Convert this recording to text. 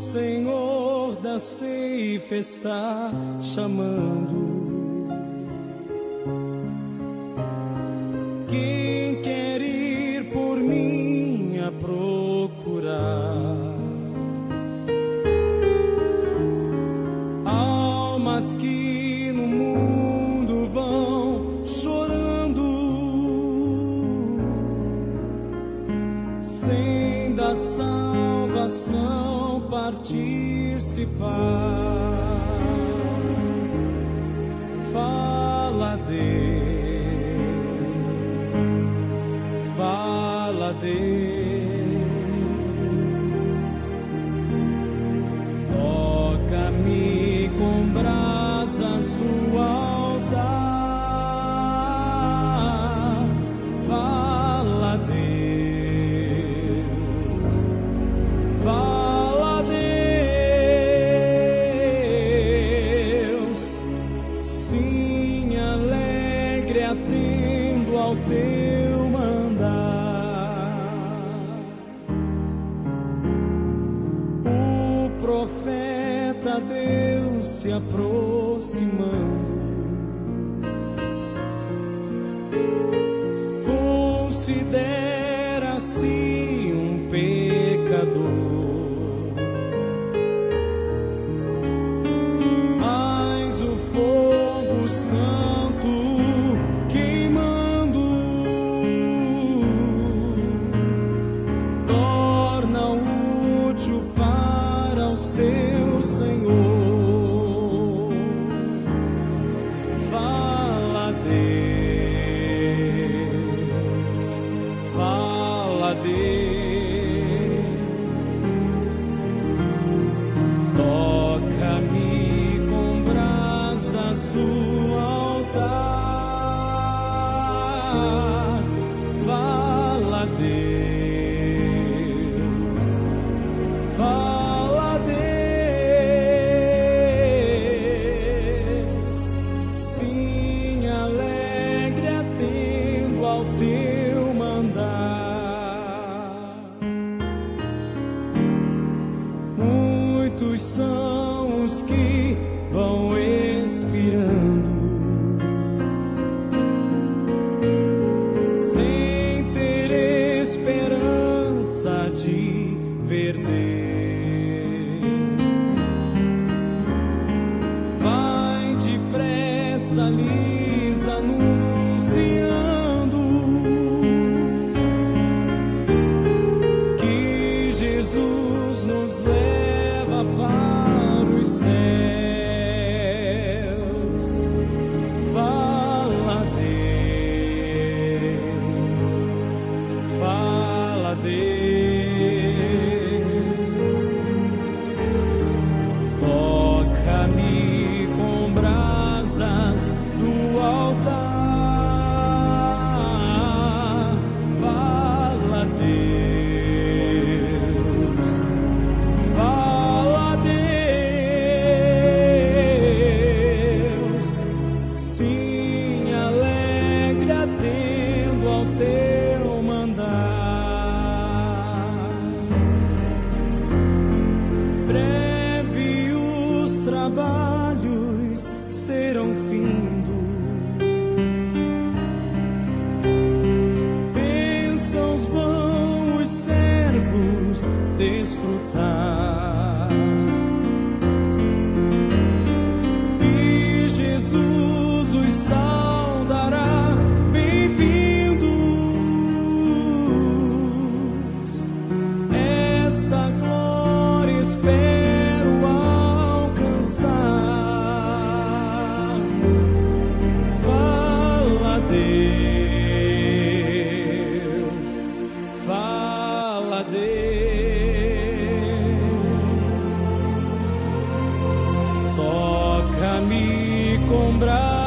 Senhor da ceifa está chamando. Quem quer ir por mim a procurar? Almas que no mundo vão chorando, sem da salvação participar. Fala, teu mandar. O profeta Deus se aproximando. Considera-se Deus. Toca-me com brasas do altar. Que vão expirando, sem ter esperança de ver. Jesus os salva. assombrar.